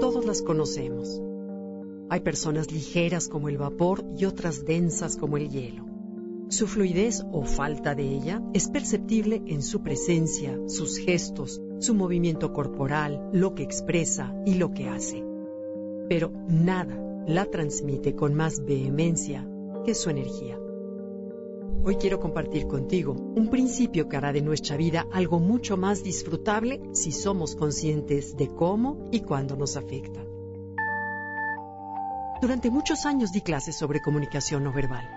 Todos las conocemos. Hay personas ligeras como el vapor y otras densas como el hielo. Su fluidez o falta de ella es perceptible en su presencia, sus gestos, su movimiento corporal, lo que expresa y lo que hace. Pero nada la transmite con más vehemencia que su energía. Hoy quiero compartir contigo un principio que hará de nuestra vida algo mucho más disfrutable si somos conscientes de cómo y cuándo nos afecta. Durante muchos años di clases sobre comunicación no verbal.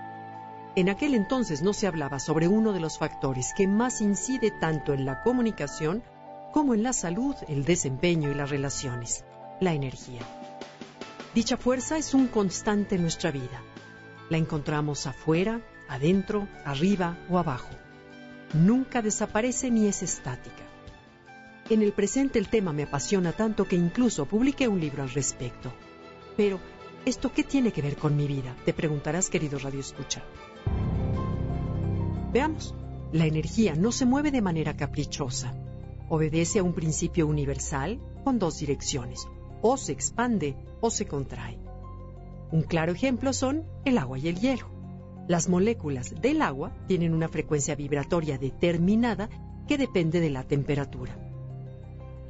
En aquel entonces no se hablaba sobre uno de los factores que más incide tanto en la comunicación como en la salud, el desempeño y las relaciones, la energía. Dicha fuerza es un constante en nuestra vida. La encontramos afuera, adentro, arriba o abajo. Nunca desaparece ni es estática. En el presente el tema me apasiona tanto que incluso publiqué un libro al respecto. Pero, ¿esto qué tiene que ver con mi vida? Te preguntarás, querido Radio Escucha. Veamos, la energía no se mueve de manera caprichosa. Obedece a un principio universal con dos direcciones. O se expande o se contrae. Un claro ejemplo son el agua y el hielo. Las moléculas del agua tienen una frecuencia vibratoria determinada que depende de la temperatura.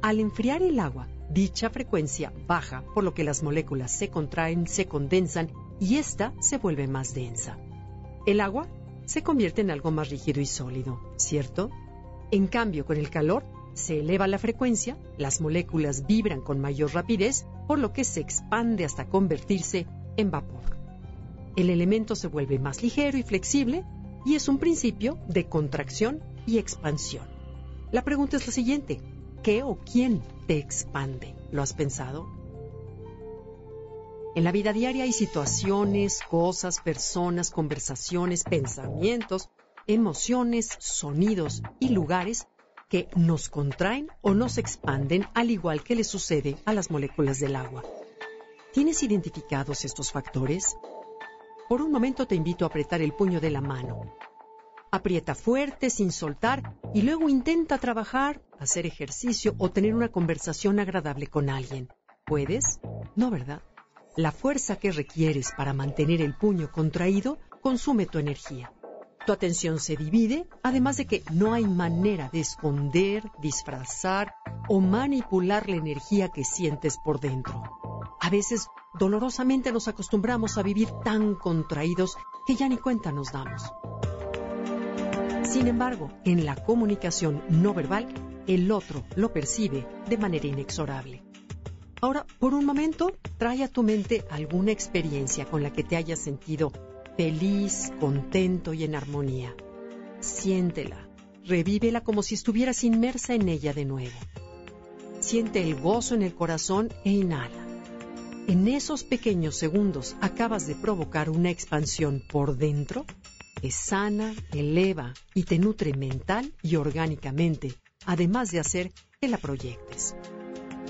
Al enfriar el agua, dicha frecuencia baja, por lo que las moléculas se contraen, se condensan y ésta se vuelve más densa. El agua se convierte en algo más rígido y sólido, ¿cierto? En cambio, con el calor, se eleva la frecuencia, las moléculas vibran con mayor rapidez, por lo que se expande hasta convertirse en vapor. El elemento se vuelve más ligero y flexible y es un principio de contracción y expansión. La pregunta es la siguiente, ¿qué o quién te expande? ¿Lo has pensado? En la vida diaria hay situaciones, cosas, personas, conversaciones, pensamientos, emociones, sonidos y lugares que nos contraen o nos expanden al igual que le sucede a las moléculas del agua. ¿Tienes identificados estos factores? Por un momento te invito a apretar el puño de la mano. Aprieta fuerte, sin soltar, y luego intenta trabajar, hacer ejercicio o tener una conversación agradable con alguien. ¿Puedes? No, ¿verdad? La fuerza que requieres para mantener el puño contraído consume tu energía. Tu atención se divide, además de que no hay manera de esconder, disfrazar o manipular la energía que sientes por dentro. A veces, dolorosamente nos acostumbramos a vivir tan contraídos que ya ni cuenta nos damos. Sin embargo, en la comunicación no verbal, el otro lo percibe de manera inexorable. Ahora, por un momento, trae a tu mente alguna experiencia con la que te hayas sentido feliz, contento y en armonía. Siéntela, revívela como si estuvieras inmersa en ella de nuevo. Siente el gozo en el corazón e inhala. En esos pequeños segundos acabas de provocar una expansión por dentro que sana, eleva y te nutre mental y orgánicamente, además de hacer que la proyectes.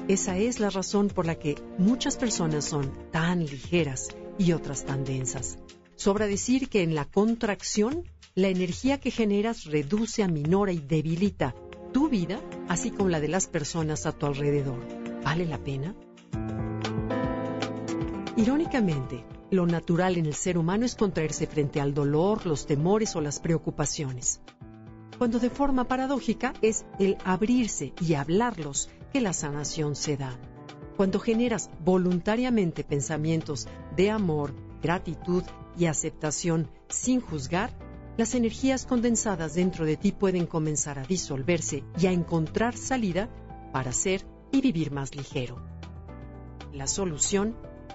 Esa es la razón por la que muchas personas son tan ligeras y otras tan densas. Sobra decir que en la contracción, la energía que generas reduce, aminora y debilita tu vida, así como la de las personas a tu alrededor. ¿Vale la pena? Irónicamente, lo natural en el ser humano es contraerse frente al dolor, los temores o las preocupaciones. Cuando de forma paradójica es el abrirse y hablarlos que la sanación se da. Cuando generas voluntariamente pensamientos de amor, gratitud y aceptación sin juzgar, las energías condensadas dentro de ti pueden comenzar a disolverse y a encontrar salida para ser y vivir más ligero. La solución